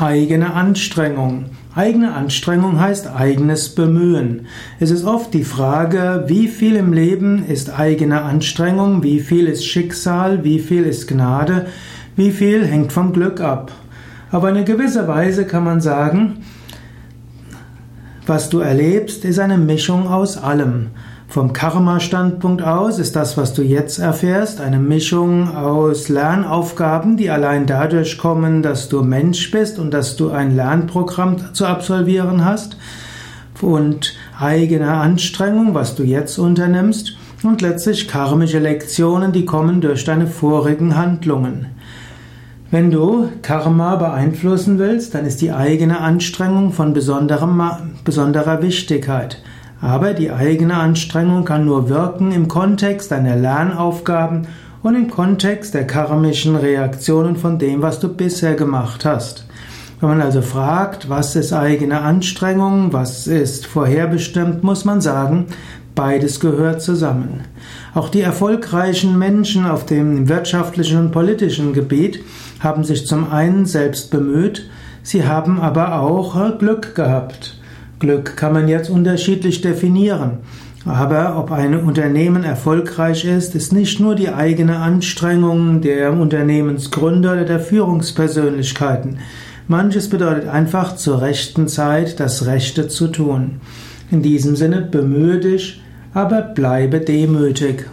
Eigene Anstrengung. Eigene Anstrengung heißt eigenes Bemühen. Es ist oft die Frage, wie viel im Leben ist eigene Anstrengung, wie viel ist Schicksal, wie viel ist Gnade, wie viel hängt vom Glück ab. Aber in einer gewisser Weise kann man sagen, was du erlebst, ist eine Mischung aus allem. Vom Karma-Standpunkt aus ist das, was du jetzt erfährst, eine Mischung aus Lernaufgaben, die allein dadurch kommen, dass du Mensch bist und dass du ein Lernprogramm zu absolvieren hast und eigene Anstrengung, was du jetzt unternimmst und letztlich karmische Lektionen, die kommen durch deine vorigen Handlungen. Wenn du Karma beeinflussen willst, dann ist die eigene Anstrengung von besonderer Wichtigkeit. Aber die eigene Anstrengung kann nur wirken im Kontext deiner Lernaufgaben und im Kontext der karmischen Reaktionen von dem, was du bisher gemacht hast. Wenn man also fragt, was ist eigene Anstrengung, was ist vorherbestimmt, muss man sagen, beides gehört zusammen. Auch die erfolgreichen Menschen auf dem wirtschaftlichen und politischen Gebiet haben sich zum einen selbst bemüht, sie haben aber auch Glück gehabt. Glück kann man jetzt unterschiedlich definieren. Aber ob ein Unternehmen erfolgreich ist, ist nicht nur die eigene Anstrengung der Unternehmensgründer oder der Führungspersönlichkeiten. Manches bedeutet einfach zur rechten Zeit das Rechte zu tun. In diesem Sinne bemühe dich, aber bleibe demütig.